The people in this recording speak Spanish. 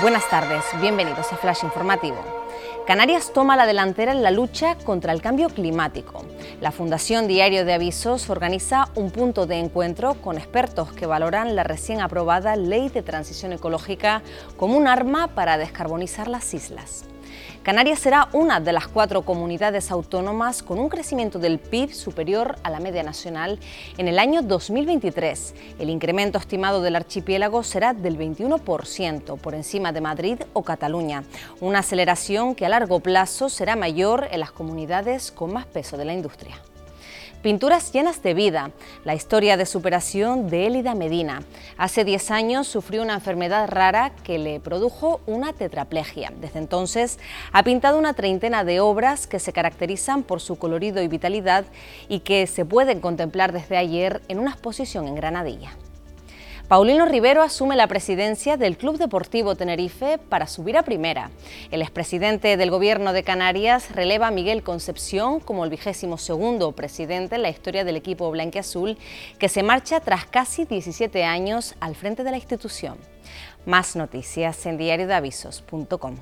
Buenas tardes, bienvenidos a Flash Informativo. Canarias toma la delantera en la lucha contra el cambio climático. La Fundación Diario de Avisos organiza un punto de encuentro con expertos que valoran la recién aprobada Ley de Transición Ecológica como un arma para descarbonizar las islas. Canarias será una de las cuatro comunidades autónomas con un crecimiento del PIB superior a la media nacional en el año 2023. El incremento estimado del archipiélago será del 21%, por encima de Madrid o Cataluña, una aceleración que a largo plazo será mayor en las comunidades con más peso de la industria. Pinturas llenas de vida, la historia de superación de Élida Medina. Hace 10 años sufrió una enfermedad rara que le produjo una tetraplegia. Desde entonces ha pintado una treintena de obras que se caracterizan por su colorido y vitalidad y que se pueden contemplar desde ayer en una exposición en Granadilla. Paulino Rivero asume la presidencia del Club Deportivo Tenerife para subir a primera. El expresidente del Gobierno de Canarias releva a Miguel Concepción como el vigésimo segundo presidente en la historia del equipo blanqueazul, que se marcha tras casi 17 años al frente de la institución. Más noticias en diariodeavisos.com.